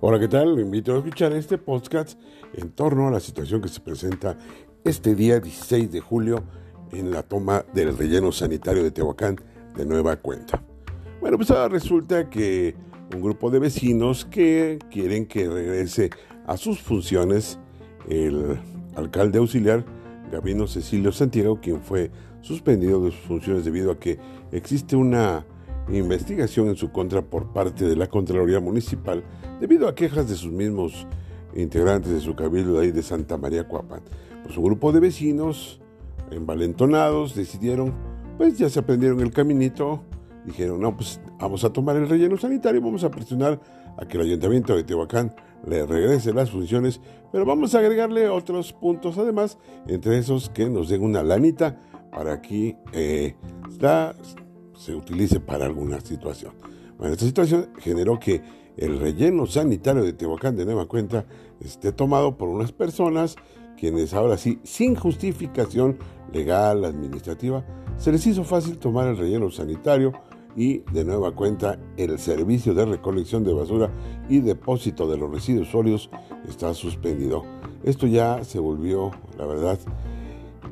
Hola, ¿qué tal? Lo invito a escuchar este podcast en torno a la situación que se presenta este día 16 de julio en la toma del relleno sanitario de Tehuacán de nueva cuenta. Bueno, pues ahora resulta que un grupo de vecinos que quieren que regrese a sus funciones el alcalde auxiliar Gabino Cecilio Santiago, quien fue suspendido de sus funciones debido a que existe una investigación en su contra por parte de la Contraloría Municipal debido a quejas de sus mismos integrantes de su cabildo ahí de Santa María Cuapan. Pues un grupo de vecinos envalentonados decidieron, pues ya se aprendieron el caminito, dijeron, no, pues vamos a tomar el relleno sanitario, vamos a presionar a que el ayuntamiento de Tehuacán le regrese las funciones, pero vamos a agregarle otros puntos además, entre esos que nos den una lanita para que eh, se utilice para alguna situación. Bueno, esta situación generó que el relleno sanitario de Tehuacán de nueva cuenta esté tomado por unas personas quienes ahora sí, sin justificación legal, administrativa, se les hizo fácil tomar el relleno sanitario y de nueva cuenta el servicio de recolección de basura y depósito de los residuos sólidos está suspendido. Esto ya se volvió, la verdad,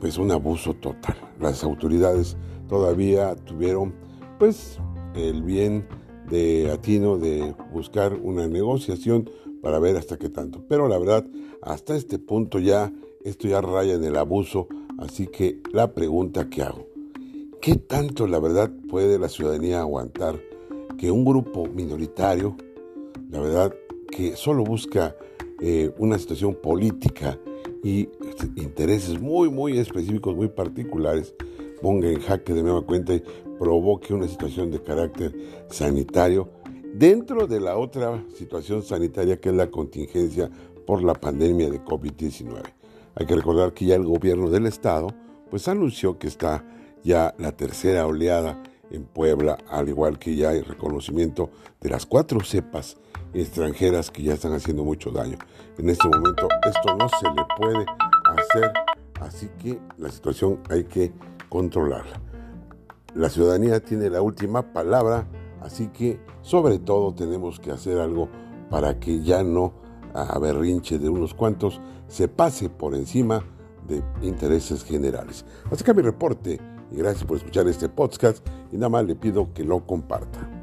pues un abuso total. Las autoridades todavía tuvieron pues el bien de atino de buscar una negociación para ver hasta qué tanto. Pero la verdad, hasta este punto ya, esto ya raya en el abuso, así que la pregunta que hago, ¿Qué tanto, la verdad, puede la ciudadanía aguantar que un grupo minoritario, la verdad, que solo busca eh, una situación política y intereses muy, muy específicos, muy particulares, ponga en jaque de nueva cuenta y provoque una situación de carácter sanitario dentro de la otra situación sanitaria que es la contingencia por la pandemia de COVID-19. Hay que recordar que ya el gobierno del estado pues anunció que está ya la tercera oleada en Puebla, al igual que ya hay reconocimiento de las cuatro cepas extranjeras que ya están haciendo mucho daño. En este momento esto no se le puede hacer, así que la situación hay que controlarla. La ciudadanía tiene la última palabra, así que sobre todo tenemos que hacer algo para que ya no a berrinche de unos cuantos se pase por encima de intereses generales. Hasta acá mi reporte y gracias por escuchar este podcast y nada más le pido que lo comparta.